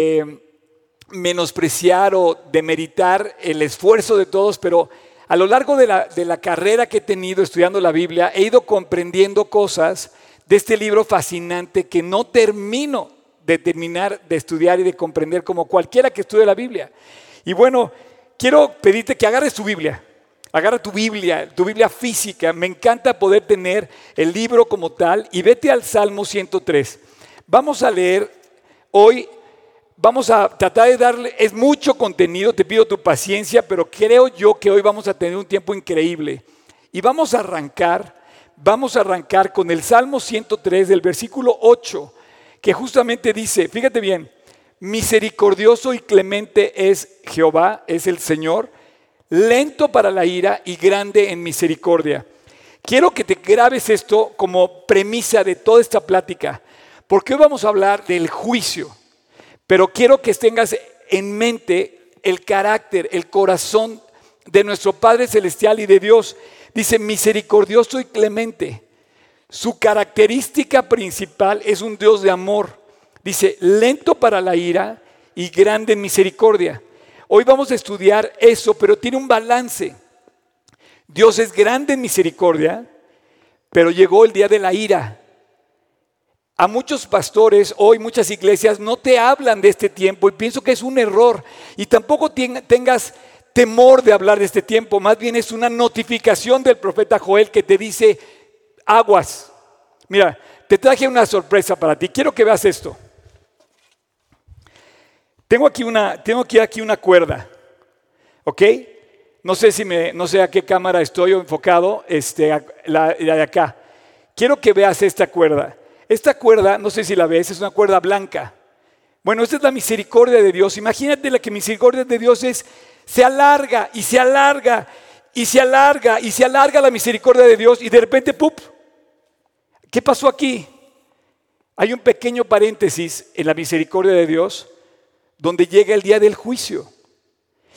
eh, menospreciar o demeritar el esfuerzo de todos, pero a lo largo de la, carrera que he tenido estudiando la Biblia, he ido comprendiendo cosas de este libro fascinante que no termino de terminar de estudiar y de comprender como cualquiera que estudie la Biblia. Y bueno, quiero pedirte que agarres tu Biblia, agarra tu Biblia, tu Biblia física. Me encanta poder tener el libro como tal y vete al Salmo 103. Vamos a leer hoy vamos a tratar de darle, es mucho contenido, te pido tu paciencia, pero creo yo que hoy vamos a tener un tiempo increíble. Y vamos a arrancar, vamos a arrancar con el Salmo 103 del versículo 8, que justamente dice, fíjate bien, misericordioso y clemente es Jehová, es el Señor, lento para la ira y grande en misericordia. Quiero que te grabes esto como premisa de toda esta plática, porque hoy vamos a hablar del juicio. Pero quiero que tengas en mente el carácter, el corazón de nuestro Padre Celestial y de Dios. Dice, misericordioso y clemente. Su característica principal es un Dios de amor. Dice, lento para la ira y grande en misericordia. Hoy vamos a estudiar eso, pero tiene un balance. Dios es grande en misericordia, pero llegó el día de la ira. A muchos pastores, hoy muchas iglesias no te hablan de este tiempo y pienso que es un error. Y tampoco tengas temor de hablar de este tiempo, más bien es una notificación del profeta Joel que te dice, aguas. Mira, te traje una sorpresa para ti. Quiero que veas esto. Tengo aquí una, tengo aquí, una cuerda, ¿ok? No sé si me, no sé a qué cámara estoy enfocado, este, la de acá. Quiero que veas esta cuerda. Esta cuerda, no sé si la ves, es una cuerda blanca. Bueno, esta es la misericordia de Dios. Imagínate la que misericordia de Dios es, se alarga y se alarga y se alarga y se alarga la misericordia de Dios y de repente, ¡pup! ¿Qué pasó aquí? Hay un pequeño paréntesis en la misericordia de Dios donde llega el día del juicio.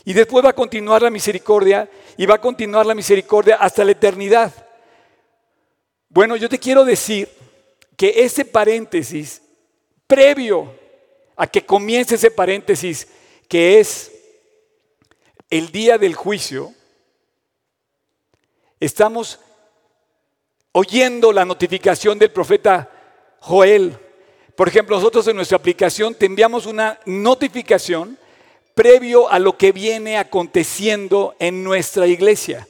Y después va a continuar la misericordia y va a continuar la misericordia hasta la eternidad. Bueno, yo te quiero decir que ese paréntesis, previo a que comience ese paréntesis, que es el día del juicio, estamos oyendo la notificación del profeta Joel. Por ejemplo, nosotros en nuestra aplicación te enviamos una notificación previo a lo que viene aconteciendo en nuestra iglesia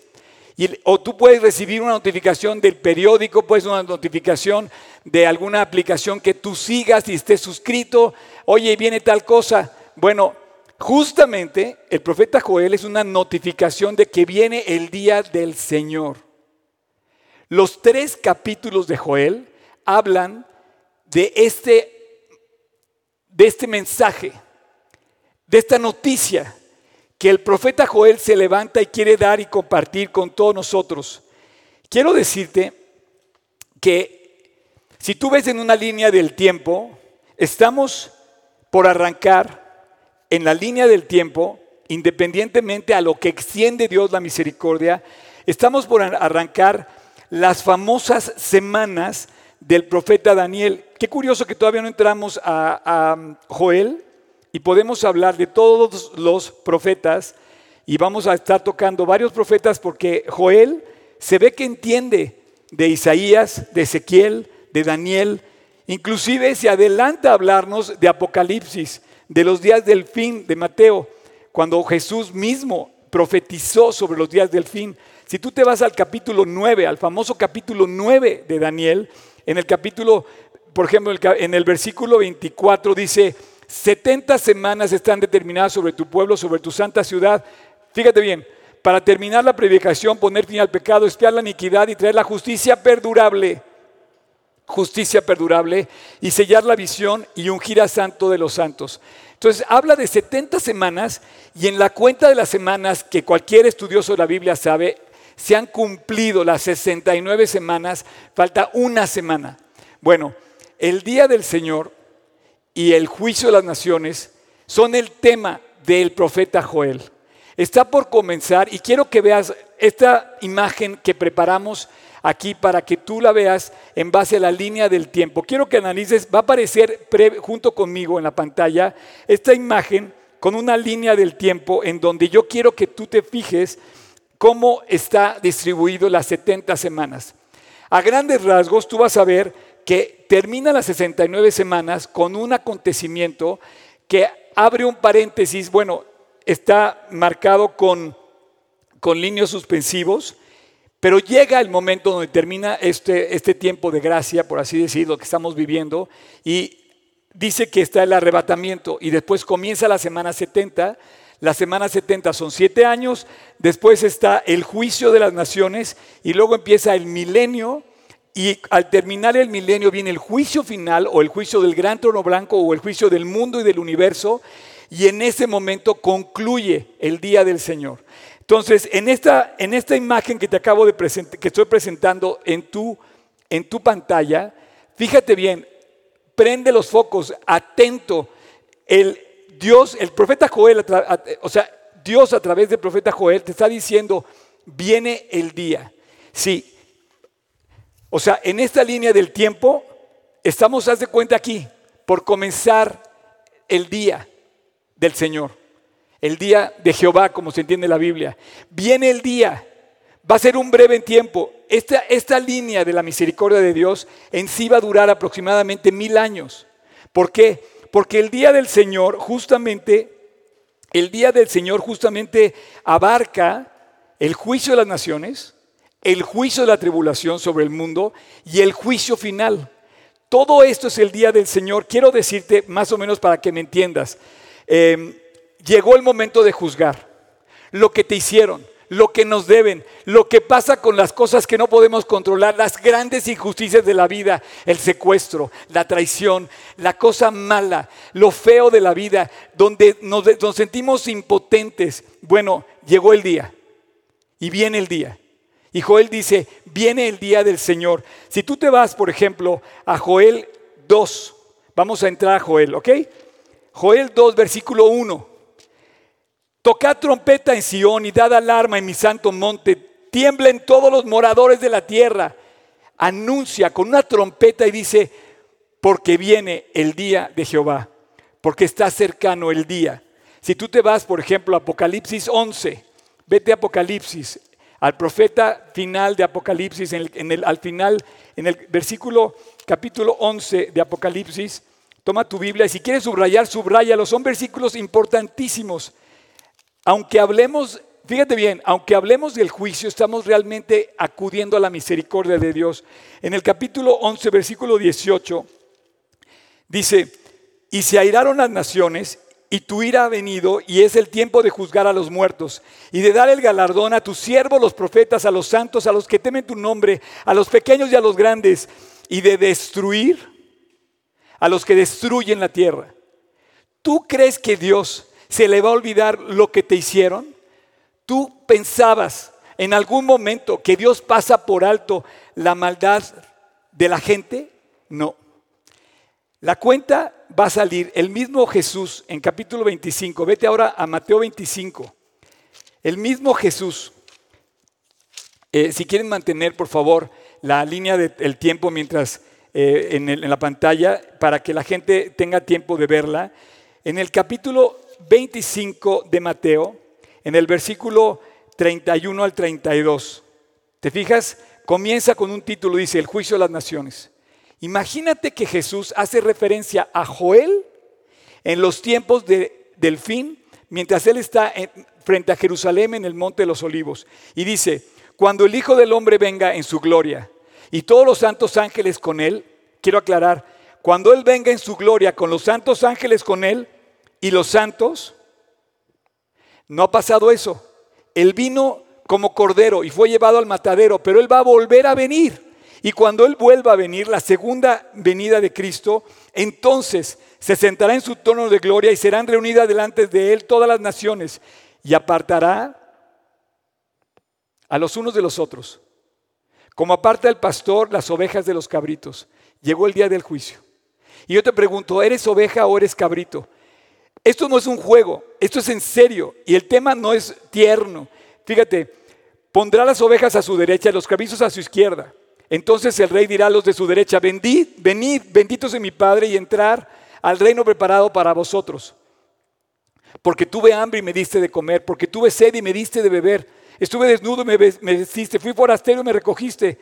o tú puedes recibir una notificación del periódico, puedes una notificación de alguna aplicación que tú sigas y estés suscrito. Oye, viene tal cosa. Bueno, justamente el profeta Joel es una notificación de que viene el día del Señor. Los tres capítulos de Joel hablan de este, de este mensaje, de esta noticia que el profeta Joel se levanta y quiere dar y compartir con todos nosotros. Quiero decirte que si tú ves en una línea del tiempo, estamos por arrancar en la línea del tiempo, independientemente a lo que extiende Dios la misericordia, estamos por arrancar las famosas semanas del profeta Daniel. Qué curioso que todavía no entramos a, a Joel, y podemos hablar de todos los profetas y vamos a estar tocando varios profetas porque Joel se ve que entiende de Isaías, de Ezequiel, de Daniel, inclusive se adelanta a hablarnos de Apocalipsis, de los días del fin de Mateo, cuando Jesús mismo profetizó sobre los días del fin. Si tú te vas al capítulo 9, al famoso capítulo 9 de Daniel, en el capítulo, por ejemplo, en el versículo 24 dice, 70 semanas están determinadas sobre tu pueblo, sobre tu santa ciudad. Fíjate bien, para terminar la predicación, poner fin al pecado, espiar la iniquidad y traer la justicia perdurable. Justicia perdurable y sellar la visión y ungir a santo de los santos. Entonces habla de 70 semanas y en la cuenta de las semanas que cualquier estudioso de la Biblia sabe, se han cumplido las 69 semanas, falta una semana. Bueno, el día del Señor y el juicio de las naciones son el tema del profeta Joel. Está por comenzar y quiero que veas esta imagen que preparamos aquí para que tú la veas en base a la línea del tiempo. Quiero que analices, va a aparecer junto conmigo en la pantalla esta imagen con una línea del tiempo en donde yo quiero que tú te fijes cómo está distribuido las 70 semanas. A grandes rasgos tú vas a ver que termina las 69 semanas con un acontecimiento que abre un paréntesis, bueno, está marcado con, con líneas suspensivos, pero llega el momento donde termina este, este tiempo de gracia, por así decirlo, que estamos viviendo, y dice que está el arrebatamiento, y después comienza la semana 70. La semana 70 son siete años, después está el juicio de las naciones, y luego empieza el milenio, y al terminar el milenio viene el juicio final o el juicio del gran trono blanco o el juicio del mundo y del universo. Y en ese momento concluye el día del Señor. Entonces, en esta, en esta imagen que te acabo de presentar, que estoy presentando en tu, en tu pantalla, fíjate bien, prende los focos, atento. El Dios, el profeta Joel, o sea, Dios a través del profeta Joel te está diciendo, viene el día. Sí, o sea, en esta línea del tiempo estamos, haz de cuenta aquí, por comenzar el día del Señor, el día de Jehová, como se entiende en la Biblia. Viene el día, va a ser un breve tiempo. Esta, esta línea de la misericordia de Dios en sí va a durar aproximadamente mil años. ¿Por qué? Porque el día del Señor justamente, el día del Señor justamente abarca el juicio de las naciones, el juicio de la tribulación sobre el mundo y el juicio final. Todo esto es el día del Señor. Quiero decirte más o menos para que me entiendas. Em, llegó el momento de juzgar lo que te hicieron, lo que nos deben, lo que pasa con las cosas que no podemos controlar, las grandes injusticias de la vida, el secuestro, la traición, la cosa mala, lo feo de la vida, donde nos sentimos impotentes. Bueno, llegó el día y viene el día. Y Joel dice, viene el día del Señor. Si tú te vas, por ejemplo, a Joel 2, vamos a entrar a Joel, ¿ok? Joel 2, versículo 1. Tocad trompeta en Sión y dad alarma en mi santo monte. Tiemblen todos los moradores de la tierra. Anuncia con una trompeta y dice, porque viene el día de Jehová, porque está cercano el día. Si tú te vas, por ejemplo, a Apocalipsis 11, vete a Apocalipsis, al profeta final de Apocalipsis, en el, al final, en el versículo capítulo 11 de Apocalipsis, toma tu Biblia y si quieres subrayar, subrayalo. Son versículos importantísimos. Aunque hablemos, fíjate bien, aunque hablemos del juicio, estamos realmente acudiendo a la misericordia de Dios. En el capítulo 11, versículo 18, dice, y se airaron las naciones y tu ira ha venido y es el tiempo de juzgar a los muertos y de dar el galardón a tus siervos, los profetas, a los santos, a los que temen tu nombre, a los pequeños y a los grandes, y de destruir a los que destruyen la tierra. ¿Tú crees que Dios se le va a olvidar lo que te hicieron? ¿Tú pensabas en algún momento que Dios pasa por alto la maldad de la gente? No. La cuenta va a salir el mismo Jesús en capítulo 25. Vete ahora a Mateo 25. El mismo Jesús. Eh, si quieren mantener, por favor, la línea del tiempo mientras eh, en la pantalla, para que la gente tenga tiempo de verla. En el capítulo 25 de Mateo, en el versículo 31 al 32, ¿te fijas? Comienza con un título, dice, el juicio de las naciones. Imagínate que Jesús hace referencia a Joel en los tiempos del fin, mientras él está frente a Jerusalén en el monte de los olivos. Y dice, cuando el Hijo del Hombre venga en su gloria y todos los santos ángeles con él, quiero aclarar, cuando él venga en su gloria con los santos ángeles con él y los santos, no ha pasado eso. Él vino como cordero y fue llevado al matadero, pero él va a volver a venir. Y cuando Él vuelva a venir, la segunda venida de Cristo, entonces se sentará en su trono de gloria y serán reunidas delante de Él todas las naciones y apartará a los unos de los otros. Como aparta el pastor las ovejas de los cabritos. Llegó el día del juicio. Y yo te pregunto, ¿eres oveja o eres cabrito? Esto no es un juego, esto es en serio y el tema no es tierno. Fíjate, pondrá las ovejas a su derecha y los cabizos a su izquierda. Entonces el rey dirá a los de su derecha, venid, venid, benditos de mi Padre y entrar al reino preparado para vosotros. Porque tuve hambre y me diste de comer, porque tuve sed y me diste de beber, estuve desnudo y me vestiste, fui forastero y me recogiste.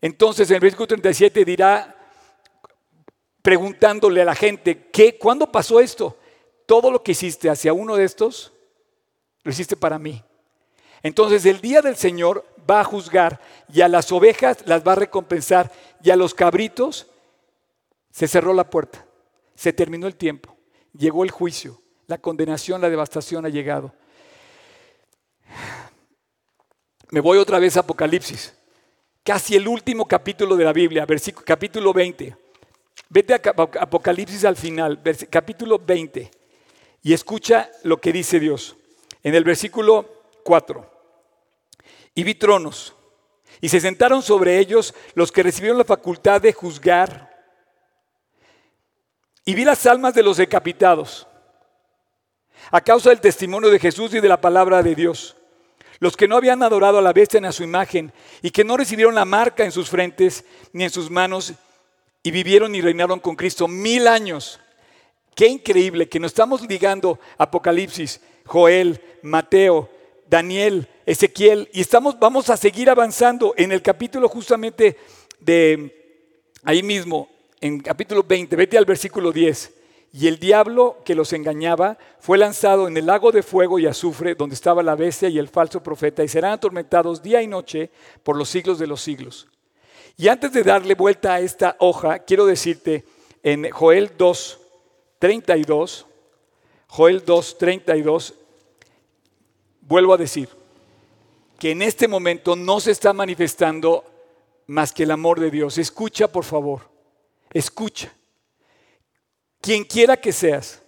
Entonces en el versículo 37 dirá, preguntándole a la gente, ¿qué? ¿Cuándo pasó esto? Todo lo que hiciste hacia uno de estos, lo hiciste para mí. Entonces el día del Señor va a juzgar y a las ovejas las va a recompensar y a los cabritos se cerró la puerta, se terminó el tiempo, llegó el juicio, la condenación, la devastación ha llegado. Me voy otra vez a Apocalipsis, casi el último capítulo de la Biblia, versículo, capítulo 20. Vete a Apocalipsis al final, capítulo 20, y escucha lo que dice Dios. En el versículo 4 y vi tronos, y se sentaron sobre ellos los que recibieron la facultad de juzgar. Y vi las almas de los decapitados, a causa del testimonio de Jesús y de la palabra de Dios. Los que no habían adorado a la bestia ni a su imagen, y que no recibieron la marca en sus frentes ni en sus manos, y vivieron y reinaron con Cristo mil años. Qué increíble que nos estamos ligando Apocalipsis, Joel, Mateo, Daniel, Ezequiel, y estamos, vamos a seguir avanzando en el capítulo justamente de ahí mismo, en capítulo 20, vete al versículo 10. Y el diablo que los engañaba fue lanzado en el lago de fuego y azufre donde estaba la bestia y el falso profeta y serán atormentados día y noche por los siglos de los siglos. Y antes de darle vuelta a esta hoja, quiero decirte en Joel 2, 32, Joel 2, 32, vuelvo a decir, que en este momento no se está manifestando más que el amor de Dios. Escucha, por favor, escucha. Quien quiera que seas,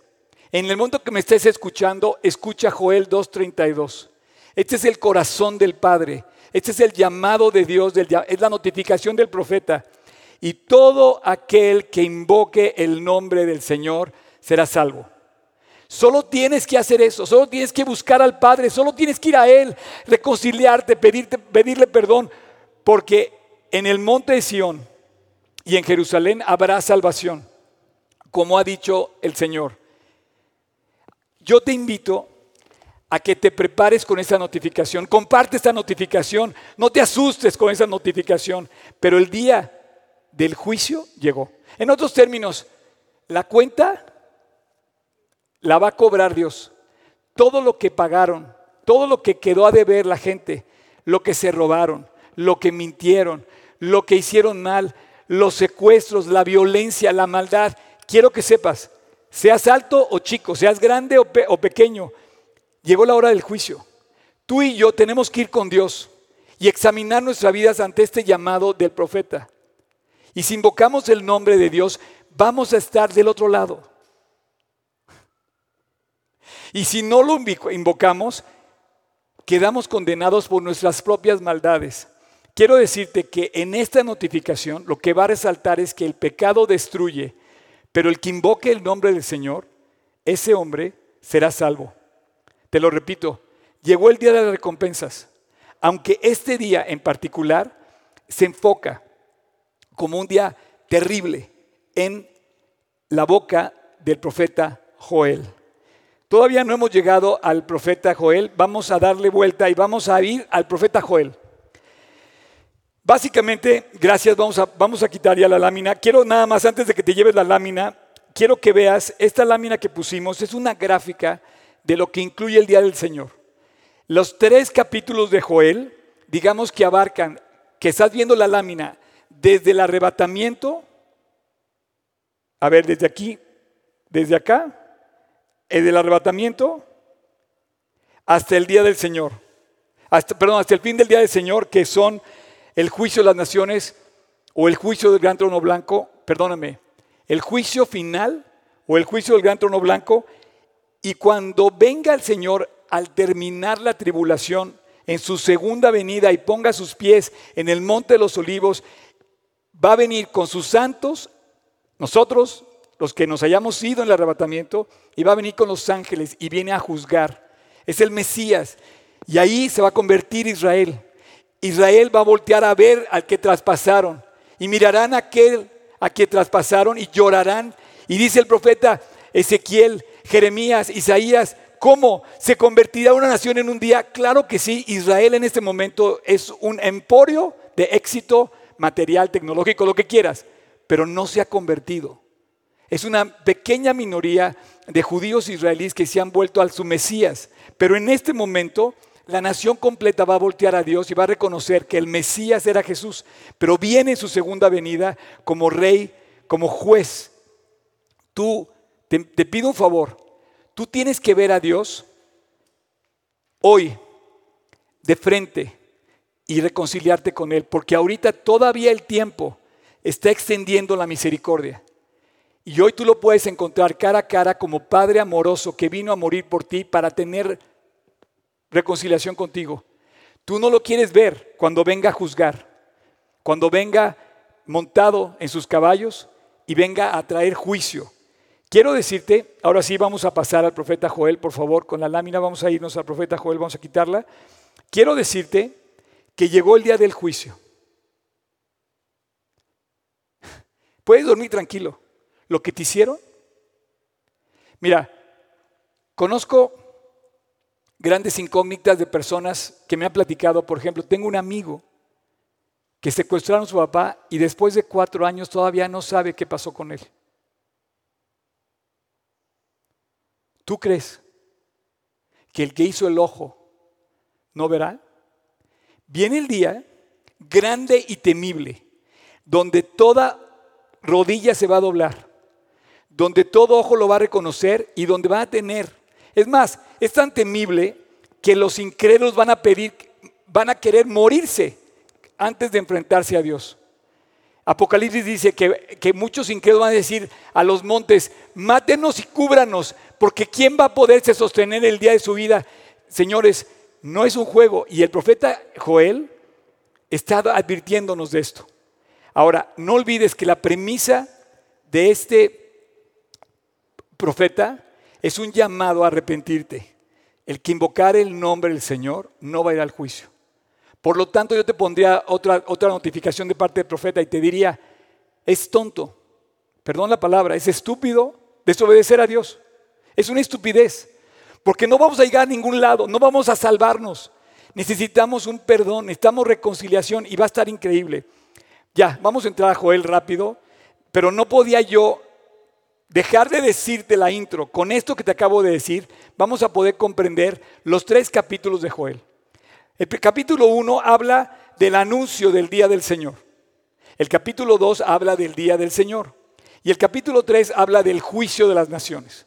en el momento que me estés escuchando, escucha Joel 2.32. Este es el corazón del Padre, este es el llamado de Dios, es la notificación del profeta. Y todo aquel que invoque el nombre del Señor será salvo. Solo tienes que hacer eso, solo tienes que buscar al Padre, solo tienes que ir a Él, reconciliarte, pedirle perdón, porque en el monte de Sión y en Jerusalén habrá salvación, como ha dicho el Señor. Yo te invito a que te prepares con esa notificación, comparte esta notificación, no te asustes con esa notificación, pero el día del juicio llegó. En otros términos, la cuenta la va a cobrar Dios. Todo lo que pagaron, todo lo que quedó a deber la gente, lo que se robaron, lo que mintieron, lo que hicieron mal, los secuestros, la violencia, la maldad. Quiero que sepas, seas alto o chico, seas grande o, o pequeño, llegó la hora del juicio. Tú y yo tenemos que ir con Dios y examinar nuestras vidas ante este llamado del profeta. Y si invocamos el nombre de Dios, vamos a estar del otro lado. Y si no lo invocamos, quedamos condenados por nuestras propias maldades. Quiero decirte que en esta notificación lo que va a resaltar es que el pecado destruye, pero el que invoque el nombre del Señor, ese hombre será salvo. Te lo repito, llegó el día de las recompensas, aunque este día en particular se enfoca como un día terrible en la boca del profeta Joel. Todavía no hemos llegado al profeta Joel, vamos a darle vuelta y vamos a ir al profeta Joel. Básicamente, gracias, vamos a, vamos a quitar ya la lámina. Quiero nada más, antes de que te lleves la lámina, quiero que veas, esta lámina que pusimos es una gráfica de lo que incluye el Día del Señor. Los tres capítulos de Joel, digamos que abarcan, que estás viendo la lámina, desde el arrebatamiento, a ver, desde aquí, desde acá, el del arrebatamiento hasta el día del Señor. Hasta, perdón, hasta el fin del día del Señor, que son el juicio de las naciones o el juicio del gran trono blanco, perdóname, el juicio final o el juicio del gran trono blanco. Y cuando venga el Señor al terminar la tribulación en su segunda venida y ponga sus pies en el monte de los olivos, va a venir con sus santos, nosotros, los que nos hayamos ido en el arrebatamiento, y va a venir con los ángeles y viene a juzgar. Es el Mesías. Y ahí se va a convertir Israel. Israel va a voltear a ver al que traspasaron y mirarán a aquel a que traspasaron y llorarán. Y dice el profeta Ezequiel, Jeremías, Isaías, ¿cómo se convertirá una nación en un día? Claro que sí, Israel en este momento es un emporio de éxito material, tecnológico, lo que quieras, pero no se ha convertido. Es una pequeña minoría de judíos israelíes que se han vuelto al su Mesías, pero en este momento la nación completa va a voltear a Dios y va a reconocer que el Mesías era Jesús, pero viene en su segunda venida como rey, como juez. Tú, te, te pido un favor, tú tienes que ver a Dios hoy de frente y reconciliarte con Él, porque ahorita todavía el tiempo está extendiendo la misericordia. Y hoy tú lo puedes encontrar cara a cara como Padre amoroso que vino a morir por ti para tener reconciliación contigo. Tú no lo quieres ver cuando venga a juzgar, cuando venga montado en sus caballos y venga a traer juicio. Quiero decirte, ahora sí vamos a pasar al profeta Joel, por favor, con la lámina vamos a irnos al profeta Joel, vamos a quitarla. Quiero decirte que llegó el día del juicio. Puedes dormir tranquilo. Lo que te hicieron. Mira, conozco grandes incógnitas de personas que me han platicado. Por ejemplo, tengo un amigo que secuestraron a su papá y después de cuatro años todavía no sabe qué pasó con él. ¿Tú crees que el que hizo el ojo no verá? Viene el día grande y temible, donde toda rodilla se va a doblar, donde todo ojo lo va a reconocer y donde va a tener. Es más, es tan temible que los incrédulos van a pedir, van a querer morirse antes de enfrentarse a Dios. Apocalipsis dice que, que, muchos incrédulos van a decir a los montes, mátenos y cúbranos, porque ¿quién va a poderse sostener el día de su vida? Señores, no es un juego. Y el profeta Joel está advirtiéndonos de esto. Ahora, no olvides que la premisa de este profeta es un llamado a arrepentirte. El que invocar el nombre del Señor no va a ir al juicio. Por lo tanto, yo te pondría otra, otra notificación de parte del profeta y te diría, es tonto, perdón la palabra, es estúpido desobedecer a Dios. Es una estupidez. Porque no vamos a llegar a ningún lado, no vamos a salvarnos. Necesitamos un perdón, necesitamos reconciliación y va a estar increíble. Ya, vamos a entrar a Joel rápido, pero no podía yo dejar de decirte la intro. Con esto que te acabo de decir, vamos a poder comprender los tres capítulos de Joel. El capítulo 1 habla del anuncio del día del Señor. El capítulo 2 habla del día del Señor. Y el capítulo 3 habla del juicio de las naciones.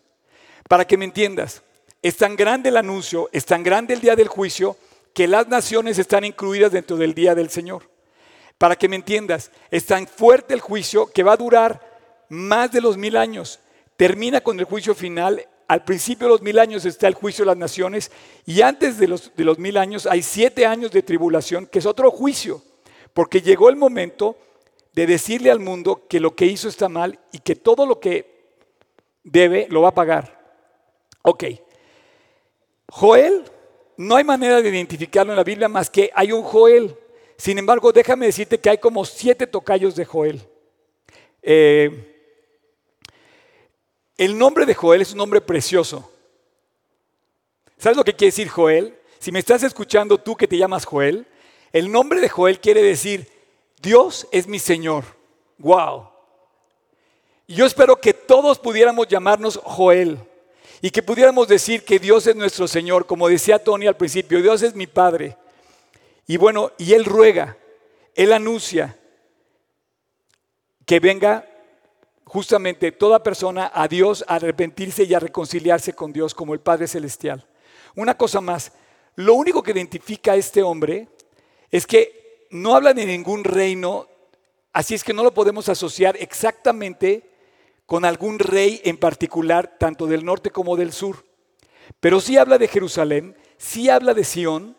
Para que me entiendas, es tan grande el anuncio, es tan grande el día del juicio, que las naciones están incluidas dentro del día del Señor. Para que me entiendas, es tan fuerte el juicio que va a durar más de los mil años. Termina con el juicio final. Al principio de los mil años está el juicio de las naciones y antes de los, de los mil años hay siete años de tribulación, que es otro juicio, porque llegó el momento de decirle al mundo que lo que hizo está mal y que todo lo que debe lo va a pagar. Ok, Joel, no hay manera de identificarlo en la Biblia más que hay un Joel. Sin embargo, déjame decirte que hay como siete tocayos de Joel. Eh, el nombre de Joel es un nombre precioso. ¿Sabes lo que quiere decir Joel? Si me estás escuchando tú que te llamas Joel, el nombre de Joel quiere decir Dios es mi Señor. Wow. yo espero que todos pudiéramos llamarnos Joel y que pudiéramos decir que Dios es nuestro Señor, como decía Tony al principio, Dios es mi Padre. Y bueno, y Él ruega, Él anuncia que venga justamente toda persona a Dios a arrepentirse y a reconciliarse con Dios como el Padre Celestial. Una cosa más, lo único que identifica a este hombre es que no habla de ningún reino, así es que no lo podemos asociar exactamente con algún rey en particular, tanto del norte como del sur. Pero sí habla de Jerusalén, sí habla de Sión,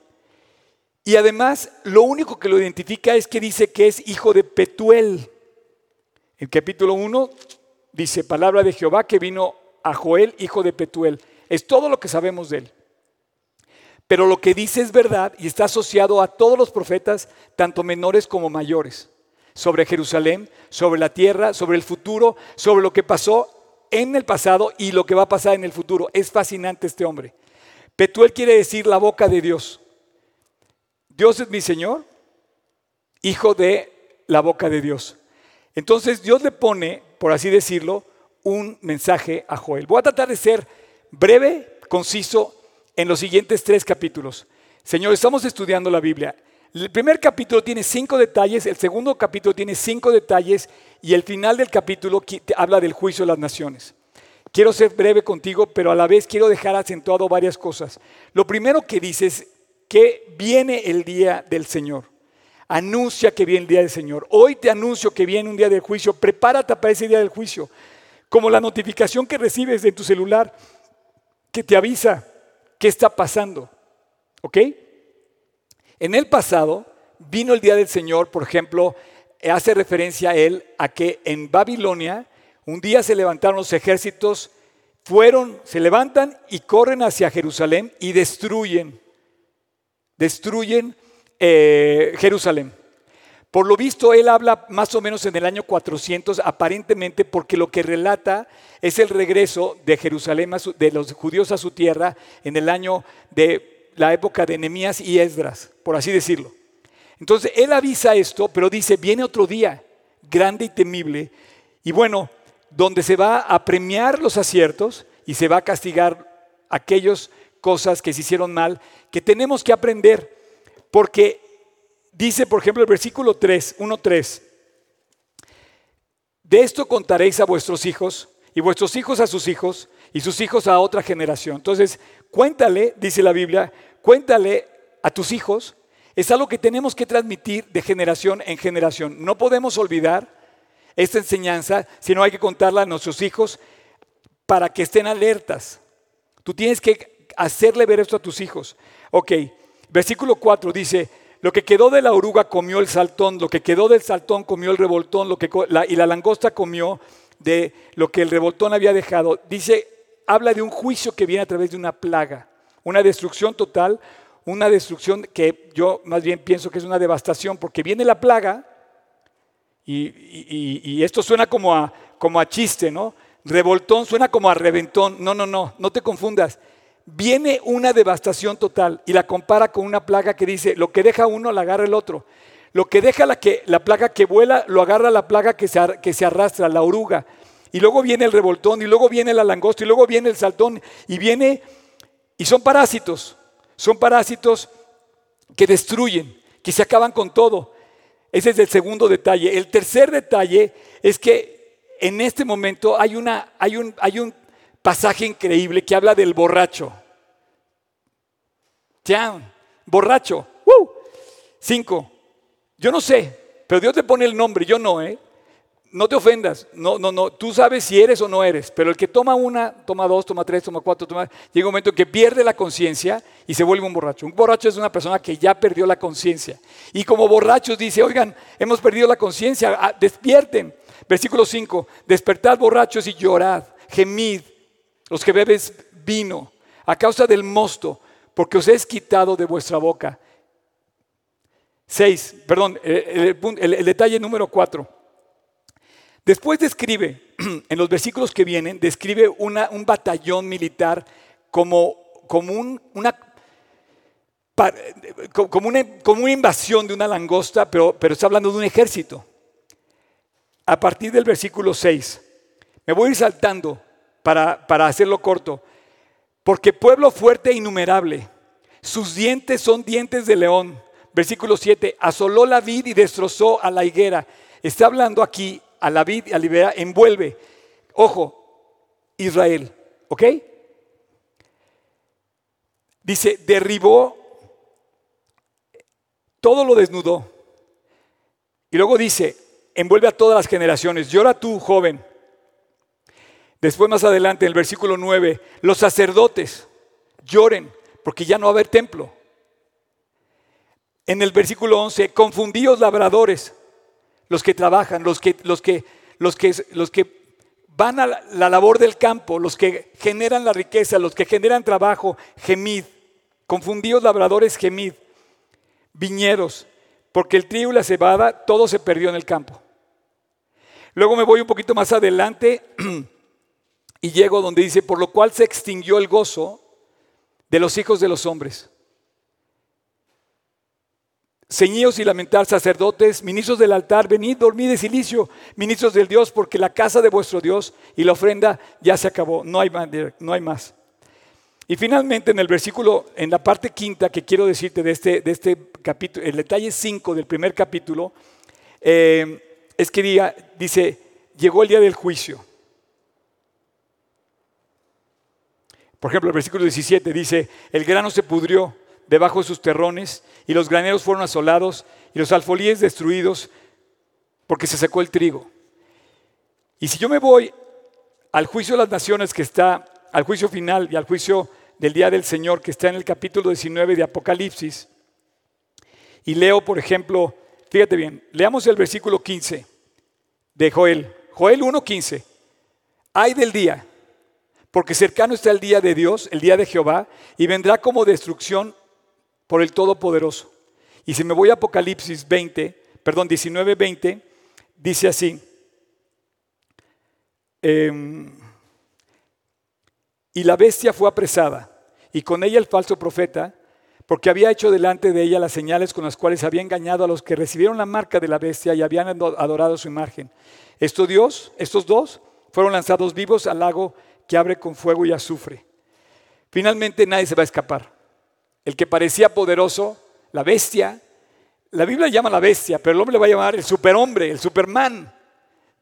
y además lo único que lo identifica es que dice que es hijo de Petuel. En capítulo 1, dice, palabra de Jehová que vino a Joel, hijo de Petuel. Es todo lo que sabemos de él. Pero lo que dice es verdad y está asociado a todos los profetas, tanto menores como mayores, sobre Jerusalén, sobre la tierra, sobre el futuro, sobre lo que pasó en el pasado y lo que va a pasar en el futuro. Es fascinante este hombre. Petuel quiere decir la boca de Dios. Dios es mi Señor, hijo de la boca de Dios. Entonces Dios le pone, por así decirlo, un mensaje a Joel. Voy a tratar de ser breve, conciso en los siguientes tres capítulos. Señor, estamos estudiando la Biblia. El primer capítulo tiene cinco detalles, el segundo capítulo tiene cinco detalles y el final del capítulo habla del juicio de las naciones. Quiero ser breve contigo, pero a la vez quiero dejar acentuado varias cosas. Lo primero que dice es que viene el día del Señor. Anuncia que viene el día del Señor. Hoy te anuncio que viene un día del juicio. Prepárate para ese día del juicio. Como la notificación que recibes de tu celular que te avisa qué está pasando. ¿Ok? En el pasado vino el día del Señor, por ejemplo, hace referencia a él a que en Babilonia un día se levantaron los ejércitos, fueron, se levantan y corren hacia Jerusalén y destruyen, destruyen eh, Jerusalén. Por lo visto, él habla más o menos en el año 400, aparentemente porque lo que relata es el regreso de Jerusalén, de los judíos a su tierra, en el año de la época de Nehemías y Esdras, por así decirlo. Entonces, él avisa esto, pero dice, viene otro día grande y temible, y bueno, donde se va a premiar los aciertos y se va a castigar aquellas cosas que se hicieron mal, que tenemos que aprender, porque Dice, por ejemplo, el versículo 3, 1.3. De esto contaréis a vuestros hijos y vuestros hijos a sus hijos y sus hijos a otra generación. Entonces, cuéntale, dice la Biblia, cuéntale a tus hijos. Es algo que tenemos que transmitir de generación en generación. No podemos olvidar esta enseñanza, sino hay que contarla a nuestros hijos para que estén alertas. Tú tienes que hacerle ver esto a tus hijos. Ok, versículo 4 dice, lo que quedó de la oruga comió el saltón, lo que quedó del saltón comió el revoltón, lo que, y la langosta comió de lo que el revoltón había dejado. Dice, habla de un juicio que viene a través de una plaga, una destrucción total, una destrucción que yo más bien pienso que es una devastación, porque viene la plaga, y, y esto suena como a, como a chiste, ¿no? Revoltón suena como a reventón. No, no, no, no te confundas viene una devastación total y la compara con una plaga que dice, lo que deja uno, la agarra el otro. Lo que deja la, que, la plaga que vuela, lo agarra la plaga que se, que se arrastra, la oruga. Y luego viene el revoltón, y luego viene la langosta, y luego viene el saltón, y viene, y son parásitos, son parásitos que destruyen, que se acaban con todo. Ese es el segundo detalle. El tercer detalle es que en este momento hay, una, hay, un, hay un pasaje increíble que habla del borracho. Ya, borracho. Cinco. Yo no sé, pero Dios te pone el nombre, yo no, ¿eh? No te ofendas, no, no, no, tú sabes si eres o no eres, pero el que toma una, toma dos, toma tres, toma cuatro, toma... Llega un momento que pierde la conciencia y se vuelve un borracho. Un borracho es una persona que ya perdió la conciencia. Y como borrachos dice, oigan, hemos perdido la conciencia, ah, despierten. Versículo 5, despertad borrachos y llorad, gemid los que bebes vino, a causa del mosto, porque os es quitado de vuestra boca. Seis, perdón, el, detalle número cuatro. Después describe, en los versículos que vienen, describe un batallón militar como, como, una, como, una, como una invasión de una langosta, pero, pero está hablando de un ejército. A partir del versículo 6, me voy a ir saltando para, hacerlo corto. Porque pueblo fuerte e innumerable, sus dientes son dientes de león. Versículo 7, asoló la vid y destrozó a la higuera. Está hablando aquí a la vid y a la higuera, envuelve. Ojo, Israel, ¿ok? Dice, derribó, todo lo desnudó. Y luego dice, envuelve a todas las generaciones. Llora tú, joven, Después más adelante, en el versículo 9, los sacerdotes lloren porque ya no va a haber templo. En el versículo 11, confundíos labradores, los que trabajan, los que, los que, los que, los que van a la labor del campo, los que generan la riqueza, los que generan trabajo, gemid, confundidos labradores, gemid, viñedos, porque el trigo y la cebada, todo se perdió en el campo. Luego me voy un poquito más adelante y llego donde dice, por lo cual se extinguió el gozo de los hijos de los hombres. Ceñíos y lamentar, sacerdotes, ministros del altar, venid, dormid de silicio, ministros del Dios, porque la casa de vuestro Dios y la ofrenda ya se acabó, no hay, más. Y finalmente en el versículo, en la parte quinta que quiero decirte de este, de este capítulo, el detalle 5 del primer capítulo, eh, es que diga, dice, llegó el día del juicio. Por ejemplo, el versículo 17 dice, el grano se pudrió debajo de sus terrones, y los graneros fueron asolados, y los alfolíes destruidos, porque se secó el trigo. Y si yo me voy al juicio de las naciones que está, al juicio final y al juicio del día del Señor que está en el capítulo 19 de Apocalipsis, y leo, por ejemplo, fíjate bien, leamos el versículo 15 de Joel, Joel 1.15, hay del día, porque cercano está el día de Dios, el día de Jehová, y vendrá como destrucción por el Todopoderoso. Y si me voy a Apocalipsis 20, perdón, 19, 20, dice así. Em, y la bestia fue apresada, y con ella el falso profeta, porque había hecho delante de ella las señales con las cuales había engañado a los que recibieron la marca de la bestia y habían adorado su imagen. Estos Dios, estos dos, fueron lanzados vivos al lago que abre con fuego y azufre. Finalmente nadie se va a escapar el que parecía poderoso, la bestia. La Biblia llama la bestia, pero el hombre le va a llamar el superhombre, el superman.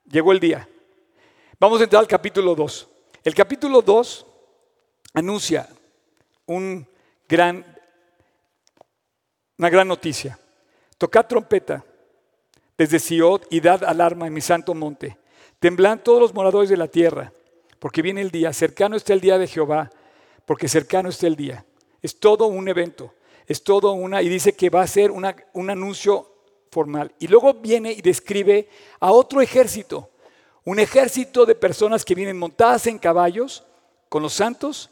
Llegó el día. Vamos a entrar al capítulo 2. El capítulo 2 anuncia un gran, una gran noticia. Tocad trompeta desde Siot y dad alarma en mi santo monte. Temblan todos los moradores de la tierra, porque viene el día. Cercano está el día de Jehová, porque cercano está el día. Es todo un evento, es todo una, y dice que va a ser un anuncio formal. Y luego viene y describe a otro ejército, un ejército de personas que vienen montadas en caballos con los santos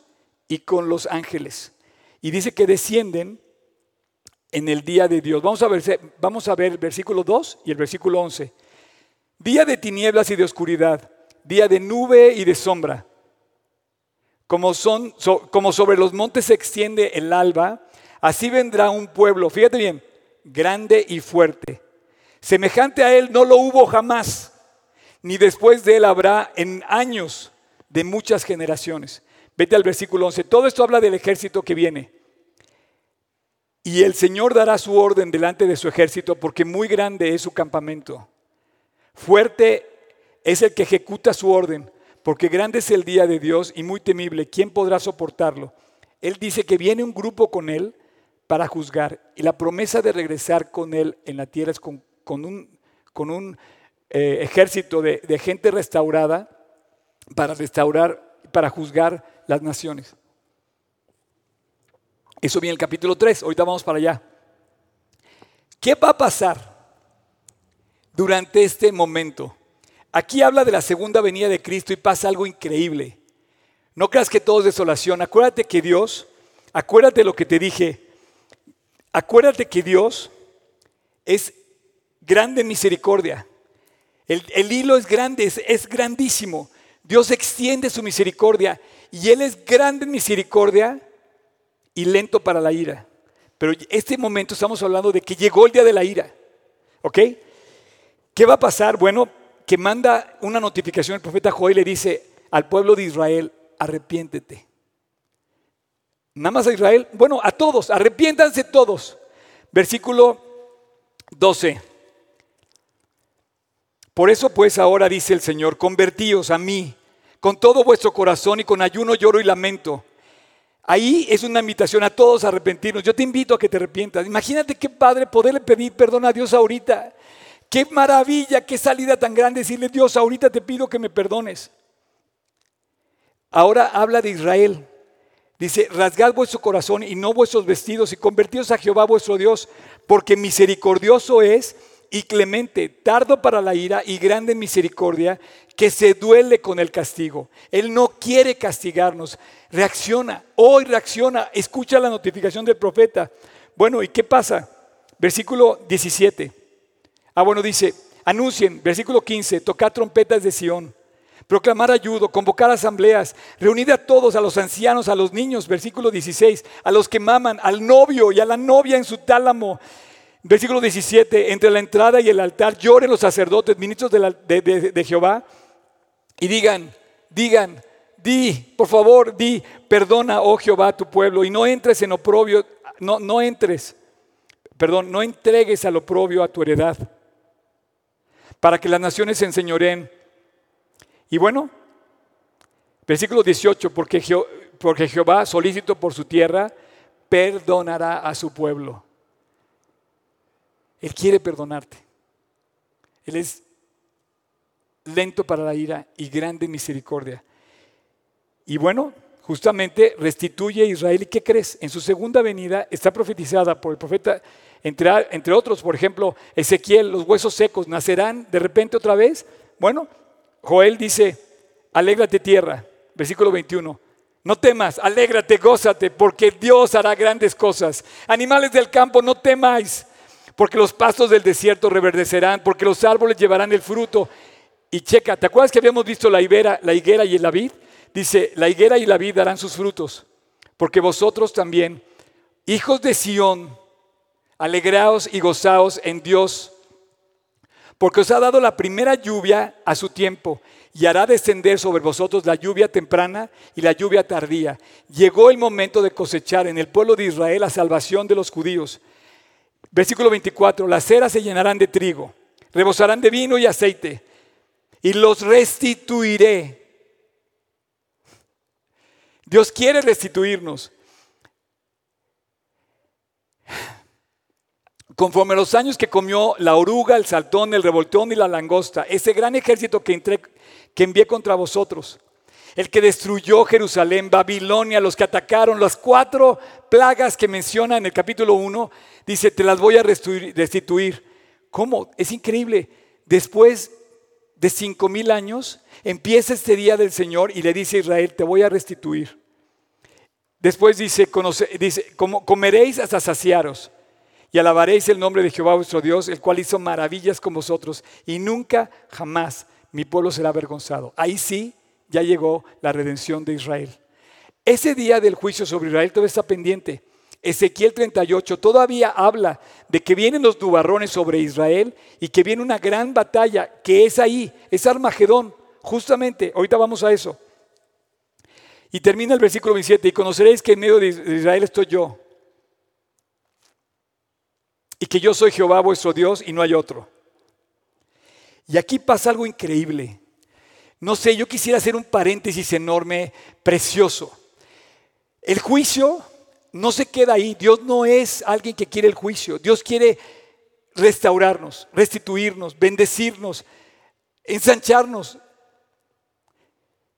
y con los ángeles. Y dice que descienden en el día de Dios. Vamos a ver, vamos a ver el versículo 2 y el versículo 11. Día de tinieblas y de oscuridad, día de nube y de sombra como, son, como sobre los montes se extiende el alba, así vendrá un pueblo, fíjate bien, grande y fuerte. Semejante a él no lo hubo jamás, ni después de él habrá en años de muchas generaciones. Vete al versículo 11. Todo esto habla del ejército que viene. Y el Señor dará su orden delante de su ejército porque muy grande es su campamento. Fuerte es el que ejecuta su orden porque grande es el día de Dios y muy temible. ¿Quién podrá soportarlo? Él dice que viene un grupo con él para juzgar y la promesa de regresar con él en la tierra es con, un, eh, ejército de, gente restaurada para restaurar, para juzgar las naciones. Eso viene en el capítulo 3, ahorita vamos para allá. ¿Qué va a pasar durante este momento? Aquí habla de la segunda venida de Cristo y pasa algo increíble. No creas que todo es desolación. Acuérdate que Dios, acuérdate lo que te dije, acuérdate que Dios es grande en misericordia. El, hilo es grande, es, es grandísimo. Dios extiende su misericordia y Él es grande en misericordia y lento para la ira. Pero este momento estamos hablando de que llegó el día de la ira. ¿Ok? ¿Qué va a pasar? Bueno, que manda una notificación el profeta Joel le dice al pueblo de Israel, arrepiéntete. Nada más a Israel, bueno, a todos, arrepiéntanse todos. Versículo 12. Por eso pues ahora dice el Señor, convertíos a mí con todo vuestro corazón y con ayuno, lloro y lamento. Ahí es una invitación a todos a arrepentirnos. Yo te invito a que te arrepientas. Imagínate qué padre poderle pedir perdón a Dios ahorita. Qué maravilla, qué salida tan grande decirle, Dios, ahorita te pido que me perdones. Ahora habla de Israel. Dice, rasgad vuestro corazón y no vuestros vestidos y convertíos a Jehová vuestro Dios, porque misericordioso es y clemente, tardo para la ira y grande misericordia, que se duele con el castigo. Él no quiere castigarnos. Reacciona, hoy reacciona, escucha la notificación del profeta. Bueno, ¿y qué pasa? Versículo 17. Ah, bueno, dice, anuncien, versículo 15, tocad trompetas de Sión, proclamar ayudo, convocar asambleas, reunid a todos, a los ancianos, a los niños, versículo 16, a los que maman, al novio y a la novia en su tálamo Versículo 17, entre la entrada y el altar lloren los sacerdotes, ministros de, Jehová, y digan, digan, di, por favor, di, perdona, oh Jehová, tu pueblo, y no entres en oprobio, no, no entres, perdón, no entregues al oprobio a tu heredad, para que las naciones se enseñoren. Y bueno, versículo 18, porque, porque Jehová, solícito por su tierra, perdonará a su pueblo. Él quiere perdonarte. Él es lento para la ira y grande en misericordia. Y bueno, justamente restituye a Israel. ¿Y qué crees? En su segunda venida está profetizada por el profeta, entre, otros, por ejemplo, Ezequiel, los huesos secos nacerán de repente otra vez. Bueno, Joel dice, alégrate tierra, versículo 21. No temas, alégrate, gózate, porque Dios hará grandes cosas. Animales del campo, no temáis porque los pastos del desierto reverdecerán, porque los árboles llevarán el fruto. Y checa, ¿te acuerdas que habíamos visto la higuera, la higuera y la vid? Dice, la higuera y la vid darán sus frutos, porque vosotros también, hijos de Sión, alegraos y gozaos en Dios, porque os ha dado la primera lluvia a su tiempo y hará descender sobre vosotros la lluvia temprana y la lluvia tardía. Llegó el momento de cosechar en el pueblo de Israel la salvación de los judíos. Versículo 24, las ceras se llenarán de trigo, rebosarán de vino y aceite, y los restituiré. Dios quiere restituirnos. Conforme a los años que comió la oruga, el saltón, el revoltón y la langosta, ese gran ejército que, que envié contra vosotros el que destruyó Jerusalén, Babilonia, los que atacaron, las cuatro plagas que menciona en el capítulo 1, dice, te las voy a restituir. ¿Cómo? Es increíble. Después de cinco mil años, empieza este día del Señor y le dice a Israel, te voy a restituir. Después dice, dice comeréis hasta saciaros y alabaréis el nombre de Jehová vuestro Dios, el cual hizo maravillas con vosotros, y nunca, jamás mi pueblo será avergonzado. Ahí sí ya llegó la redención de Israel. Ese día del juicio sobre Israel todavía está pendiente. Ezequiel 38 todavía habla de que vienen los nubarrones sobre Israel y que viene una gran batalla que es ahí, es Armagedón, justamente, ahorita vamos a eso. Y termina el versículo 27, y conoceréis que en medio de Israel estoy yo, y que yo soy Jehová vuestro Dios y no hay otro. Y aquí pasa algo increíble. No sé, yo quisiera hacer un paréntesis enorme, precioso. El juicio no se queda ahí. Dios no es alguien que quiere el juicio. Dios quiere restaurarnos, restituirnos, bendecirnos, ensancharnos.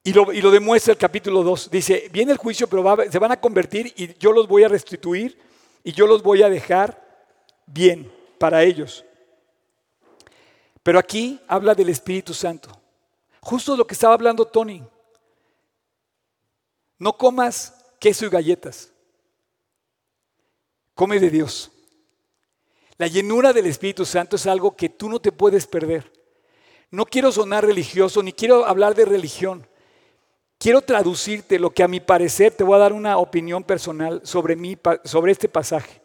Y lo, demuestra el capítulo 2. Dice, viene el juicio, pero se van a convertir y yo los voy a restituir y yo los voy a dejar bien para ellos. Pero aquí habla del Espíritu Santo. Justo lo que estaba hablando Tony. No comas queso y galletas. Come de Dios. La llenura del Espíritu Santo es algo que tú no te puedes perder. No quiero sonar religioso ni quiero hablar de religión. Quiero traducirte lo que a mi parecer te voy a dar una opinión personal sobre, mí, sobre este pasaje.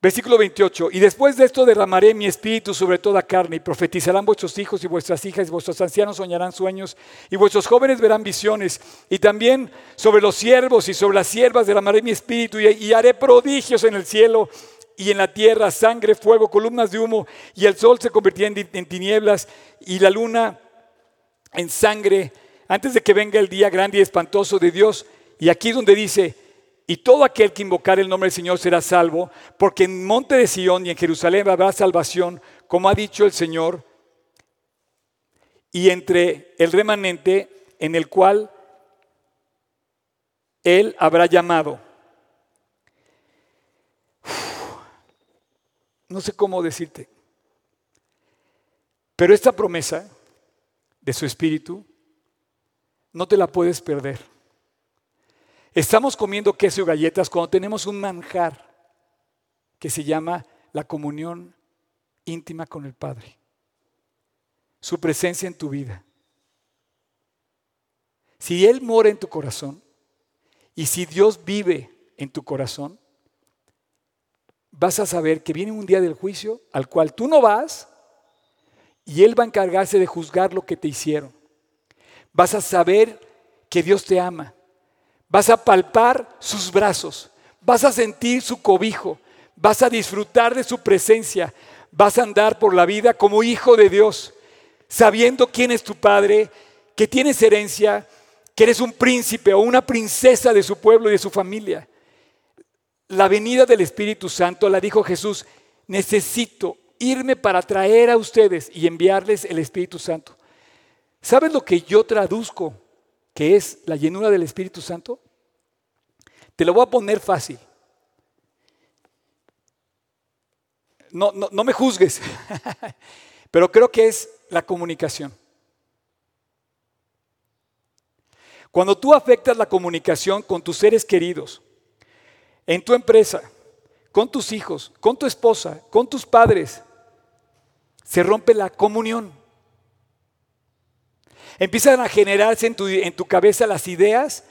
Versículo 28. Y después de esto derramaré mi espíritu sobre toda carne y profetizarán vuestros hijos y vuestras hijas y vuestros ancianos soñarán sueños y vuestros jóvenes verán visiones. Y también sobre los siervos y sobre las siervas derramaré mi espíritu y, haré prodigios en el cielo y en la tierra, sangre, fuego, columnas de humo y el sol se convertirá en, en tinieblas y la luna en sangre antes de que venga el día grande y espantoso de Dios. Y aquí donde dice, y todo aquel que invocar el nombre del Señor será salvo, porque en monte de Sión y en Jerusalén habrá salvación, como ha dicho el Señor, y entre el remanente en el cual Él habrá llamado. No sé cómo decirte. Pero esta promesa de su espíritu no te la puedes perder. Estamos comiendo queso y galletas cuando tenemos un manjar que se llama la comunión íntima con el Padre. Su presencia en tu vida. Si Él mora en tu corazón y si Dios vive en tu corazón, vas a saber que viene un día del juicio al cual tú no vas y Él va a encargarse de juzgar lo que te hicieron. Vas a saber que Dios te ama. Vas a palpar sus brazos. Vas a sentir su cobijo. Vas a disfrutar de su presencia. Vas a andar por la vida como hijo de Dios, sabiendo quién es tu Padre, que tienes herencia, que eres un príncipe o una princesa de su pueblo y de su familia. La venida del Espíritu Santo, la dijo Jesús, necesito irme para traer a ustedes y enviarles el Espíritu Santo. ¿Sabes lo que yo traduzco que es la llenura del Espíritu Santo? Te lo voy a poner fácil. No, no, no me juzgues, pero creo que es la comunicación. Cuando tú afectas la comunicación con tus seres queridos, en tu empresa, con tus hijos, con tu esposa, con tus padres, se rompe la comunión. Empiezan a generarse en tu, en tu cabeza las ideas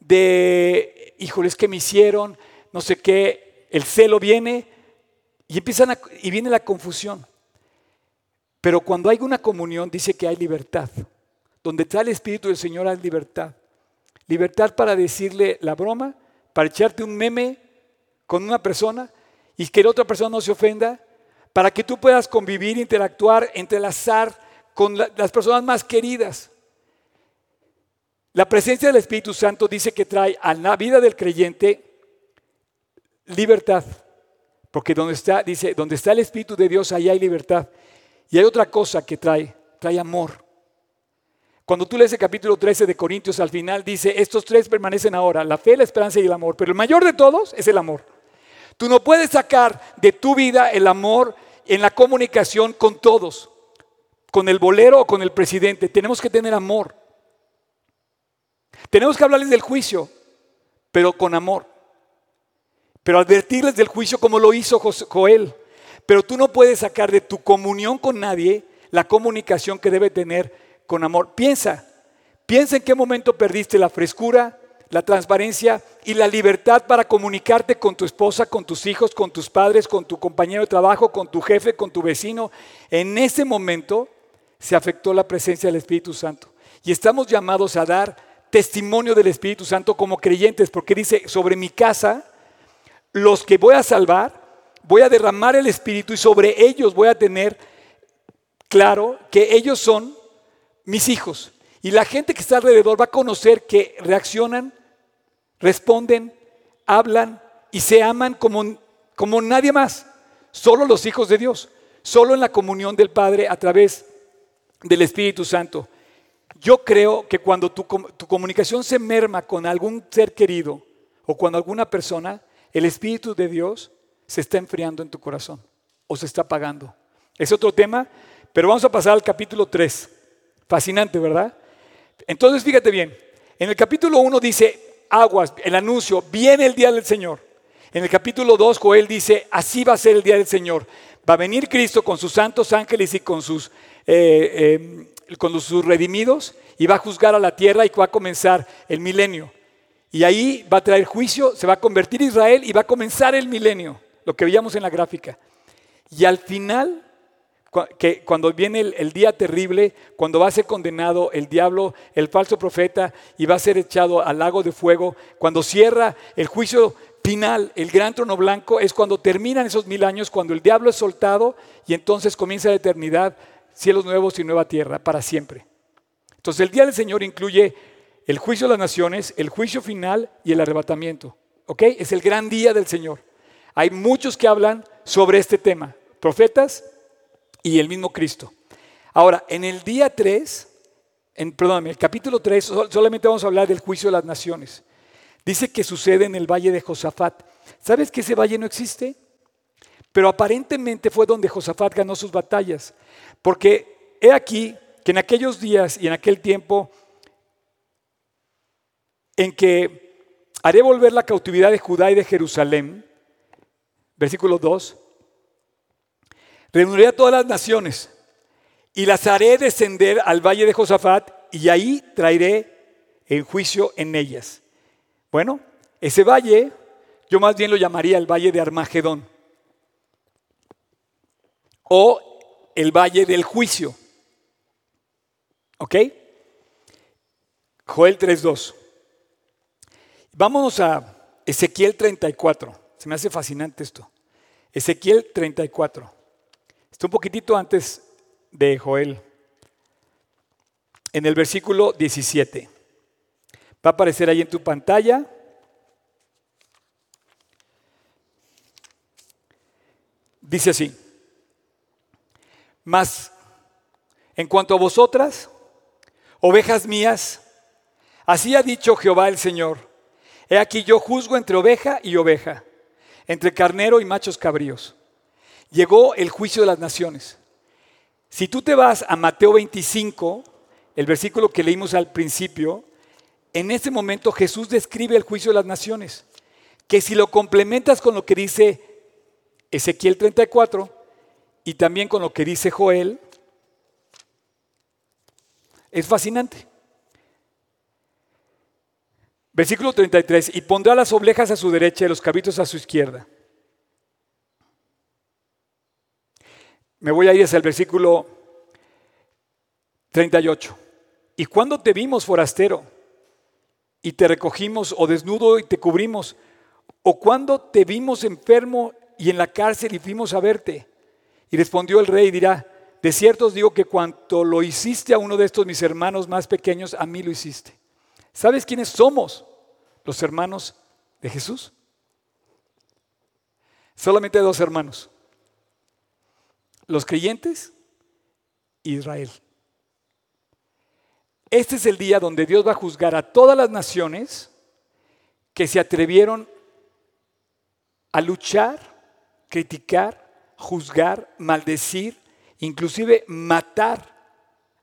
de, híjoles, que me hicieron, no sé qué, el celo viene y, empiezan y viene la confusión. Pero cuando hay una comunión dice que hay libertad. Donde está el Espíritu del Señor hay libertad. Libertad para decirle la broma, para echarte un meme con una persona y que la otra persona no se ofenda, para que tú puedas convivir, interactuar, entrelazar con las personas más queridas. La presencia del Espíritu Santo dice que trae a la vida del creyente libertad, porque donde está, dice, donde está el Espíritu de Dios, ahí hay libertad. Y hay otra cosa que trae, trae amor. Cuando tú lees el capítulo 13 de Corintios, al final dice, estos tres permanecen ahora, la fe, la esperanza y el amor, pero el mayor de todos es el amor. Tú no puedes sacar de tu vida el amor en la comunicación con todos, con el bolero o con el presidente. Tenemos que tener amor. Tenemos que hablarles del juicio, pero con amor. Pero advertirles del juicio como lo hizo Joel. Pero tú no puedes sacar de tu comunión con nadie la comunicación que debe tener con amor. Piensa, piensa en qué momento perdiste la frescura, la transparencia y la libertad para comunicarte con tu esposa, con tus hijos, con tus padres, con tu compañero de trabajo, con tu jefe, con tu vecino. En ese momento se afectó la presencia del Espíritu Santo. Y estamos llamados a dar testimonio del Espíritu Santo como creyentes, porque dice, sobre mi casa, los que voy a salvar, voy a derramar el Espíritu y sobre ellos voy a tener claro que ellos son mis hijos. Y la gente que está alrededor va a conocer que reaccionan, responden, hablan y se aman como, como nadie más. Solo los hijos de Dios. Solo en la comunión del Padre a través del Espíritu Santo. Yo creo que cuando tu, tu comunicación se merma con algún ser querido o con alguna persona, el Espíritu de Dios se está enfriando en tu corazón o se está apagando. Es otro tema, pero vamos a pasar al capítulo 3. Fascinante, ¿verdad? Entonces, fíjate bien, en el capítulo 1 dice, aguas, el anuncio, viene el día del Señor. En el capítulo 2, Joel dice, así va a ser el día del Señor. Va a venir Cristo con sus santos ángeles y con sus, eh, eh, con sus redimidos y va a juzgar a la tierra y va a comenzar el milenio. Y ahí va a traer juicio, se va a convertir Israel y va a comenzar el milenio, lo que veíamos en la gráfica. Y al final que cuando viene el, día terrible, cuando va a ser condenado el diablo, el falso profeta, y va a ser echado al lago de fuego, cuando cierra el juicio final, el gran trono blanco, es cuando terminan esos mil años, cuando el diablo es soltado y entonces comienza la eternidad, cielos nuevos y nueva tierra, para siempre. Entonces el día del Señor incluye el juicio de las naciones, el juicio final y el arrebatamiento. ¿Ok? Es el gran día del Señor. Hay muchos que hablan sobre este tema. Profetas, y el mismo Cristo. Ahora, en el día 3, en, perdóname, el capítulo 3, solamente vamos a hablar del juicio de las naciones. Dice que sucede en el valle de Josafat. ¿Sabes que ese valle no existe? Pero aparentemente fue donde Josafat ganó sus batallas, porque he aquí que en aquellos días y en aquel tiempo en que haré volver la cautividad de Judá y de Jerusalén, versículo 2, reuniré a todas las naciones y las haré descender al valle de Josafat y ahí traeré en juicio en ellas. Bueno, ese valle yo más bien lo llamaría el valle de Armagedón o el valle del juicio. ¿Ok? Joel 3.2. Vámonos a Ezequiel 34. Se me hace fascinante esto. Ezequiel 34. Está un poquitito antes de Joel. En el versículo 17. Va a aparecer ahí en tu pantalla. Dice así. Mas, en cuanto a vosotras, ovejas mías, así ha dicho Jehová el Señor. He aquí yo juzgo entre oveja y oveja, entre carnero y machos cabríos. Llegó el juicio de las naciones. Si tú te vas a Mateo 25, el versículo que leímos al principio, en ese momento Jesús describe el juicio de las naciones, que si lo complementas con lo que dice Ezequiel 34, y también con lo que dice Joel, es fascinante. Versículo 33, y pondrá las oblejas a su derecha y los cabritos a su izquierda. Me voy a ir hacia el versículo 38. ¿Y cuando te vimos forastero y te recogimos o desnudo y te cubrimos? ¿O cuando te vimos enfermo y en la cárcel y fuimos a verte? Y respondió el rey dirá, de cierto os digo que cuanto lo hiciste a uno de estos mis hermanos más pequeños, a mí lo hiciste. ¿Sabes quiénes somos los hermanos de Jesús? Solamente dos hermanos. Los creyentes, Israel. Este es el día donde Dios va a juzgar a todas las naciones que se atrevieron a luchar, criticar juzgar, maldecir, inclusive matar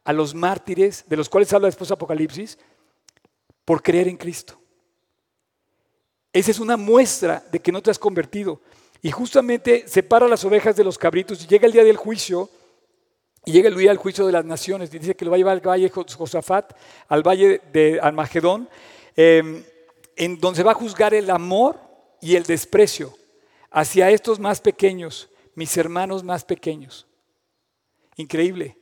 a los mártires, de los cuales habla después Apocalipsis, por creer en Cristo. Esa es una muestra de que no te has convertido. Y justamente separa las ovejas de los cabritos y llega el día del juicio, y llega el día del juicio de las naciones. Dice que lo va a llevar al valle Josafat, al valle de Armagedón, em, en donde va a juzgar el amor y el desprecio hacia estos más pequeños mis hermanos más pequeños. Increíble.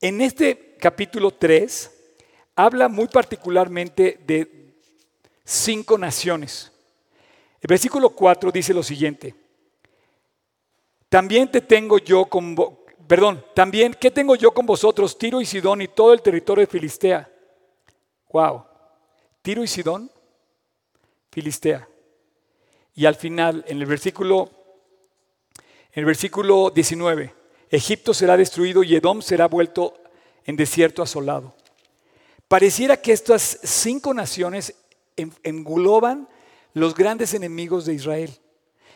En este capítulo 3 habla muy particularmente de cinco naciones. El versículo 4 dice lo siguiente. También te tengo yo con perdón, también ¿qué tengo yo con vosotros, Tiro y Sidón y todo el territorio de Filistea? Wow. Tiro y Sidón, Filistea. Y al final, en el versículo el versículo 19, Egipto será destruido y Edom será vuelto en desierto asolado. Pareciera que estas cinco naciones engloban los grandes enemigos de Israel,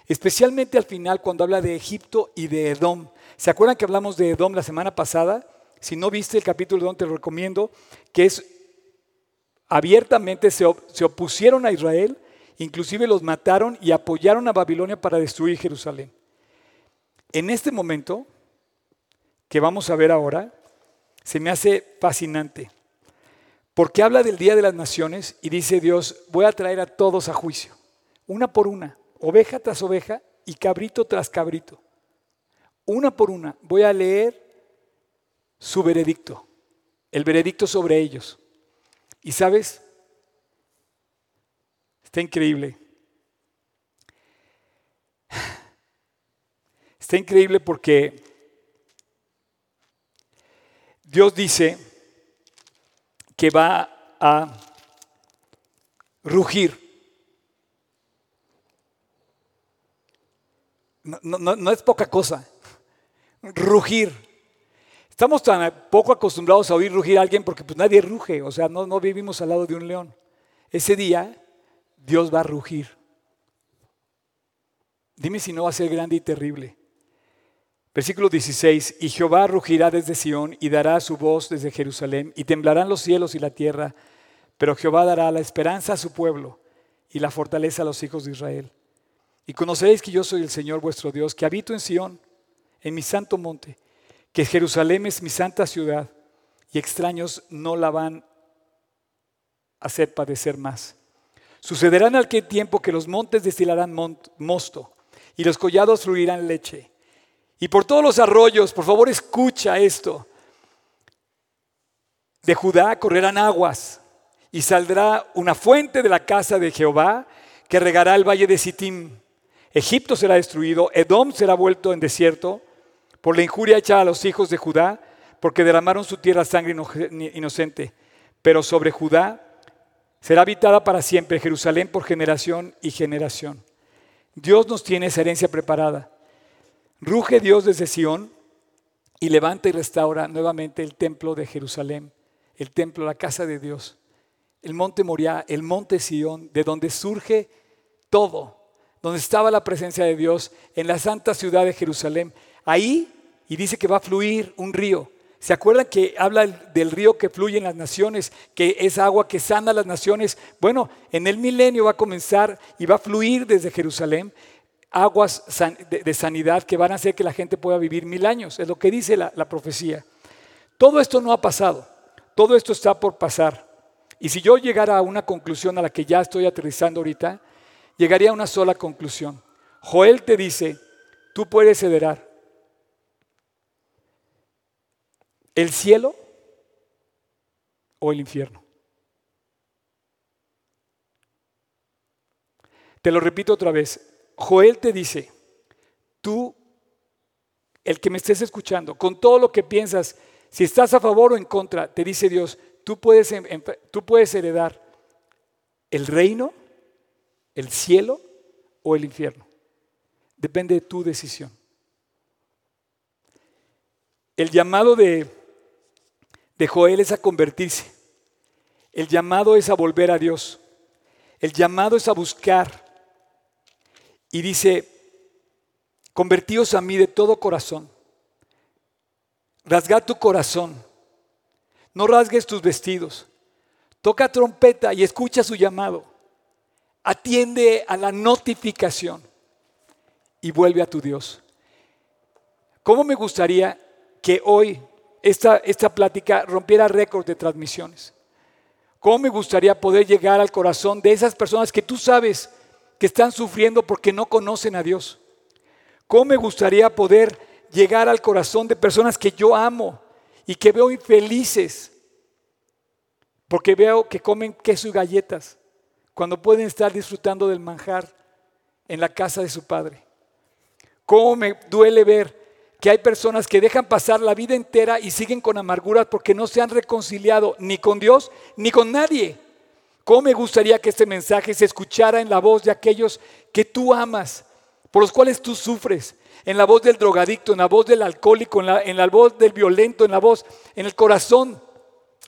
especialmente al final cuando habla de Egipto y de Edom. ¿Se acuerdan que hablamos de Edom la semana pasada? Si no viste el capítulo de Edom, te lo recomiendo, que es abiertamente se, se opusieron a Israel, inclusive los mataron y apoyaron a Babilonia para destruir Jerusalén. En este momento, que vamos a ver ahora, se me hace fascinante, porque habla del Día de las Naciones y dice Dios, voy a traer a todos a juicio, una por una, oveja tras oveja y cabrito tras cabrito. Una por una, voy a leer su veredicto, el veredicto sobre ellos. Y sabes, está increíble. Está increíble porque Dios dice que va a rugir. No, es poca cosa. Rugir. Estamos tan poco acostumbrados a oír rugir a alguien porque pues nadie ruge, o sea, no, no vivimos al lado de un león. Ese día Dios va a rugir. Dime si no va a ser grande y terrible. Versículo 16, y Jehová rugirá desde Sión y dará su voz desde Jerusalén, y temblarán los cielos y la tierra, pero Jehová dará la esperanza a su pueblo y la fortaleza a los hijos de Israel. Y conoceréis que yo soy el Señor vuestro Dios, que habito en Sión, en mi santo monte, que Jerusalén es mi santa ciudad, y extraños no la van a hacer padecer más. Sucederá en aquel tiempo que los montes destilarán mosto, y los collados fluirán leche. Y por todos los arroyos, por favor escucha esto, de Judá correrán aguas, y saldrá una fuente de la casa de Jehová que regará el valle de Sittim. Egipto será destruido, Edom será vuelto en desierto por la injuria hecha a los hijos de Judá, porque derramaron su tierra sangre inocente. Pero sobre Judá será habitada para siempre Jerusalén por generación y generación. Dios nos tiene esa herencia preparada. Ruge Dios desde Sión y levanta y restaura nuevamente el templo de Jerusalén, el templo, la casa de Dios, el monte Moriah, el monte Sión, de donde surge todo, donde estaba la presencia de Dios, en la santa ciudad de Jerusalén. Ahí, y dice que va a fluir un río. ¿Se acuerdan que habla del río que fluye en las naciones, que es agua que sana las naciones? Bueno, en el milenio va a comenzar y va a fluir desde Jerusalén aguas de sanidad que van a hacer que la gente pueda vivir mil años. Es lo que dice la, profecía. Todo esto no ha pasado. Todo esto está por pasar. Y si yo llegara a una conclusión a la que ya estoy aterrizando ahorita, llegaría a una sola conclusión. Joel te dice, tú puedes heredar el cielo o el infierno. Te lo repito otra vez. Joel te dice, tú, el que me estés escuchando, con todo lo que piensas, si estás a favor o en contra, te dice Dios, tú puedes, tú puedes heredar el reino el cielo o el infierno. Depende de tu decisión. El llamado de, de Joel es a convertirse. El llamado es a volver a Dios. El llamado es a buscar. Y dice, convertíos a mí de todo corazón. Rasga tu corazón. No rasgues tus vestidos. Toca trompeta y escucha su llamado atiende a la notificación y vuelve a tu Dios. ¿Cómo me gustaría que hoy esta, esta plática rompiera récord de transmisiones? ¿Cómo me gustaría poder llegar al corazón de esas personas que tú sabes que están sufriendo porque no conocen a Dios? ¿Cómo me gustaría poder llegar al corazón de personas que yo amo y que veo infelices porque veo que comen queso y galletas? cuando pueden estar disfrutando del manjar en la casa de su padre. ¿Cómo me duele ver que hay personas que dejan pasar la vida entera y siguen con amarguras porque no se han reconciliado ni con Dios ni con nadie? ¿Cómo me gustaría que este mensaje se escuchara en la voz de aquellos que tú amas, por los cuales tú sufres? En la voz del drogadicto, en la voz del alcohólico, en la, en la voz del violento, en la voz, en el corazón.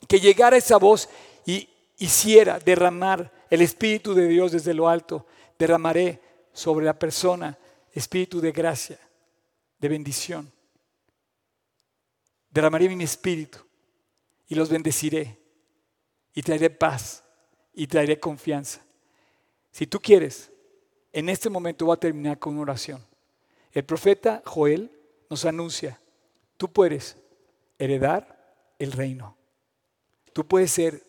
Que llegara esa voz y hiciera derramar el Espíritu de Dios desde lo alto, derramaré sobre la persona espíritu de gracia, de bendición. Derramaré mi espíritu y los bendeciré y traeré paz y traeré confianza. Si tú quieres, en este momento voy a terminar con una oración. El profeta Joel nos anuncia, tú puedes heredar el reino. Tú puedes ser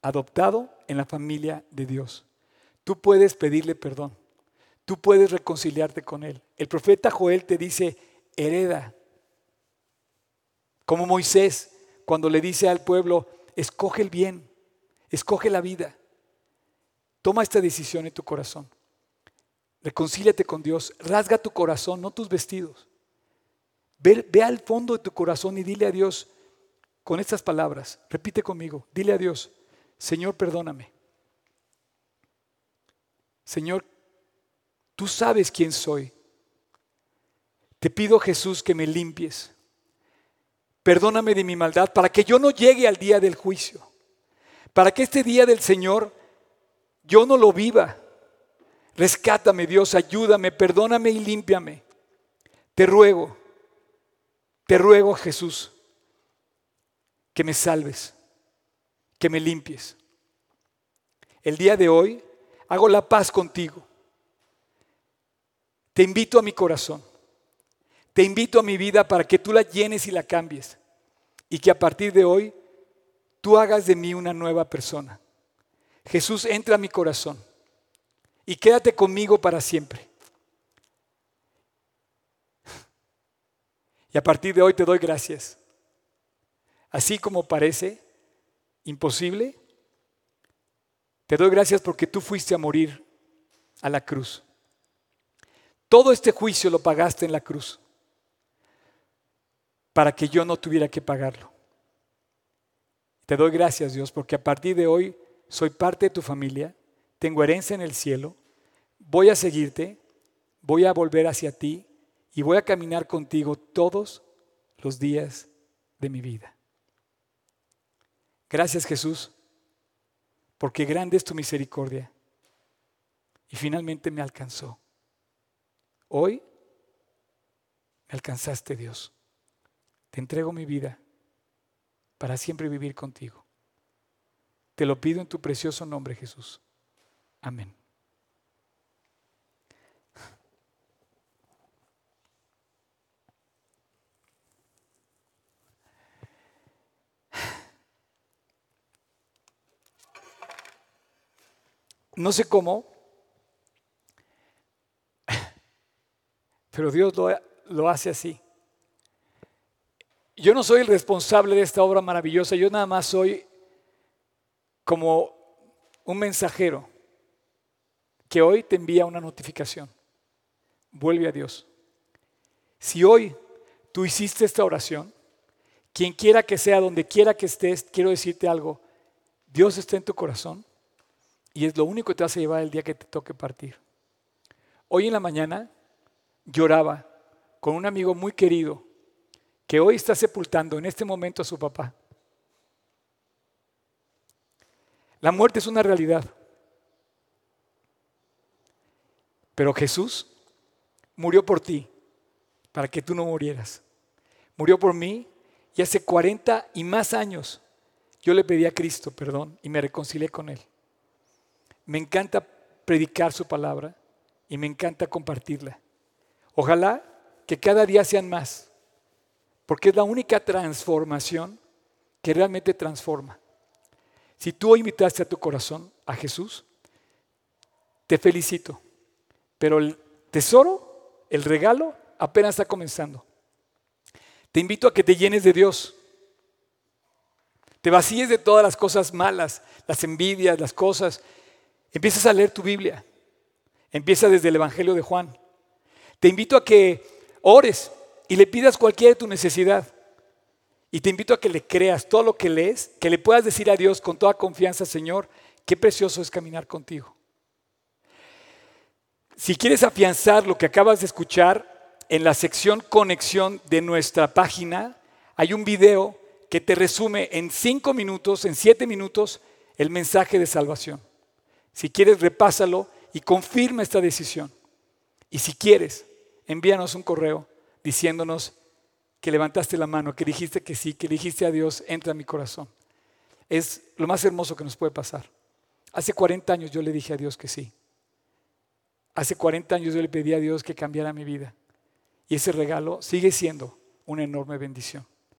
adoptado en la familia de Dios. Tú puedes pedirle perdón. Tú puedes reconciliarte con Él. El profeta Joel te dice, hereda. Como Moisés, cuando le dice al pueblo, escoge el bien, escoge la vida. Toma esta decisión en tu corazón. Reconcíliate con Dios. Rasga tu corazón, no tus vestidos. Ve, ve al fondo de tu corazón y dile a Dios con estas palabras. Repite conmigo. Dile a Dios, Señor, perdóname. Señor, tú sabes quién soy. Te pido, Jesús, que me limpies. Perdóname de mi maldad para que yo no llegue al día del juicio. Para que este día del Señor yo no lo viva. Rescátame, Dios, ayúdame, perdóname y límpiame. Te ruego Te ruego, Jesús, que me salves, que me limpies. El día de hoy hago la paz contigo. Te invito a mi corazón. Te invito a mi vida para que tú la llenes y la cambies. Y que a partir de hoy tú hagas de mí una nueva persona. Jesús, entra a mi corazón y quédate conmigo para siempre. Y a partir de hoy te doy gracias. Así como parece imposible, te doy gracias porque tú fuiste a morir a la cruz. Todo este juicio lo pagaste en la cruz para que yo no tuviera que pagarlo. Te doy gracias, Dios, porque a partir de hoy soy parte de tu familia, tengo herencia en el cielo, voy a seguirte, voy a volver hacia ti y voy a caminar contigo todos los días de mi vida. Gracias Jesús, porque grande es tu misericordia. Y finalmente me alcanzó. Hoy me alcanzaste Dios. Te entrego mi vida para siempre vivir contigo. Te lo pido en tu precioso nombre, Jesús. Amén. No sé cómo, pero Dios lo, lo, hace así. Yo no soy el responsable de esta obra maravillosa, yo nada más soy como un mensajero que hoy te envía una notificación. Vuelve a Dios. Si hoy tú hiciste esta oración, quien quiera que sea, donde quiera que estés, quiero decirte algo. Dios está en tu corazón y es lo único que te vas llevar el día que te toque partir. Hoy en la mañana lloraba con un amigo muy querido que hoy está sepultando en este momento a su papá. La muerte es una realidad. Pero Jesús murió por ti, para que tú no murieras. Murió por mí y hace 40 y más años yo le pedí a Cristo perdón y me reconcilié con Él. Me encanta predicar su palabra y me encanta compartirla. Ojalá que cada día sean más, porque es la única transformación que realmente transforma. Si tú invitaste a tu corazón a Jesús, te felicito, pero el tesoro, el regalo, apenas está comenzando. Te invito a que te llenes de Dios. Te vacíes de todas las cosas malas, las envidias, las cosas Empiezas a leer tu Biblia. Empieza desde el Evangelio de Juan. Te invito a que ores y le pidas cualquier de tu necesidad. Y te invito a que le creas todo lo que lees, que le puedas decir a Dios con toda confianza, Señor, qué precioso es caminar contigo. Si quieres afianzar lo que acabas de escuchar, en la sección conexión de nuestra página hay un video que te resume en cinco minutos, en siete minutos, el mensaje de salvación. Si quieres, repásalo y confirma esta decisión. Y si quieres, envíanos un correo diciéndonos que levantaste la mano, que dijiste que sí, que dijiste a Dios, entra a mi corazón. Es lo más hermoso que nos puede pasar. Hace 40 años yo le dije a Dios que sí. Hace 40 años yo le pedí a Dios que cambiara mi vida. Y ese regalo sigue siendo una enorme bendición.